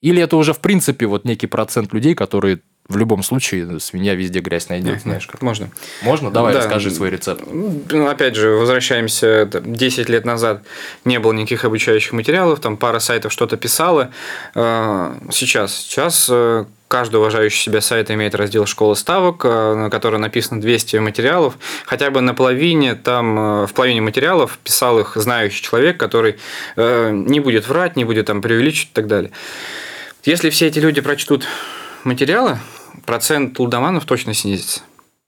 Speaker 1: Или это уже, в принципе, вот некий процент людей, которые в любом случае свинья везде грязь найдет, знаешь
Speaker 2: как. Можно.
Speaker 1: Можно? Давай, да. расскажи свой рецепт.
Speaker 2: Ну, опять же, возвращаемся, 10 лет назад не было никаких обучающих материалов, там пара сайтов что-то писала. А, сейчас, сейчас э, каждый уважающий себя сайт имеет раздел «Школа ставок», э, на котором написано 200 материалов. Хотя бы на половине, там, э, в половине материалов писал их знающий человек, который не будет врать, не будет там преувеличивать и так далее. Если все эти люди прочтут материалы, процент лудоманов точно снизится.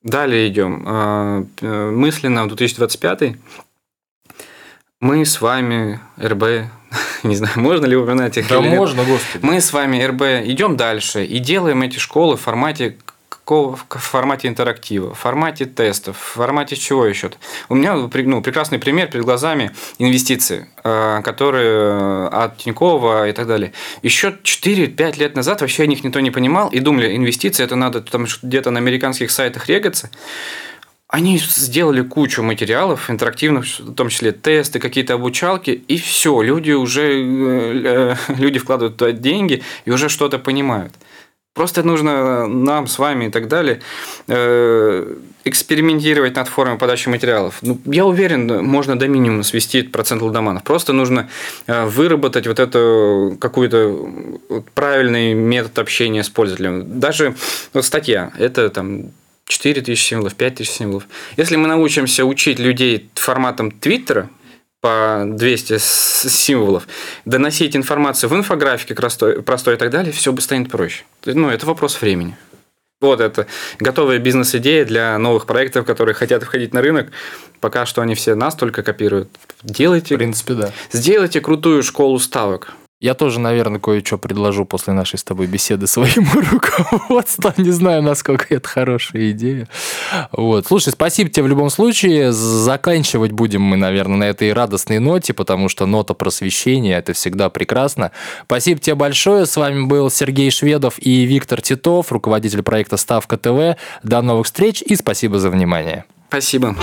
Speaker 2: Далее идем. А, мысленно в 2025 мы с вами, РБ, не знаю, можно ли упоминать их
Speaker 1: Да можно, господи.
Speaker 2: Мы с вами, РБ, идем дальше и делаем эти школы в формате в формате интерактива, в формате тестов, в формате чего еще? У меня ну, прекрасный пример перед глазами инвестиции, э, которые э, от Тинькова и так далее. Еще 4-5 лет назад вообще о них никто не понимал и думали, инвестиции это надо там где-то на американских сайтах регаться. Они сделали кучу материалов интерактивных, в том числе тесты, какие-то обучалки, и все, люди уже э, люди вкладывают туда деньги и уже что-то понимают. Просто нужно нам с вами и так далее э, экспериментировать над формой подачи материалов. Ну, я уверен, можно до минимума свести процент лудоманов. Просто нужно э, выработать вот это какой-то правильный метод общения с пользователем. Даже вот статья, это там 4 тысячи символов, 5 тысяч символов. Если мы научимся учить людей форматом Твиттера, по 200 символов, доносить информацию в инфографике простой, простой и так далее, все бы станет проще. Ну, это вопрос времени. Вот это готовая бизнес-идея для новых проектов, которые хотят входить на рынок. Пока что они все нас только копируют. Делайте.
Speaker 1: В принципе, да.
Speaker 2: Сделайте крутую школу ставок.
Speaker 1: Я тоже, наверное, кое-что предложу после нашей с тобой беседы своему руководству. Не знаю, насколько это хорошая идея. Вот. Слушай, спасибо тебе в любом случае. Заканчивать будем мы, наверное, на этой радостной ноте, потому что нота просвещения – это всегда прекрасно. Спасибо тебе большое. С вами был Сергей Шведов и Виктор Титов, руководитель проекта «Ставка ТВ». До новых встреч и спасибо за внимание.
Speaker 2: Спасибо.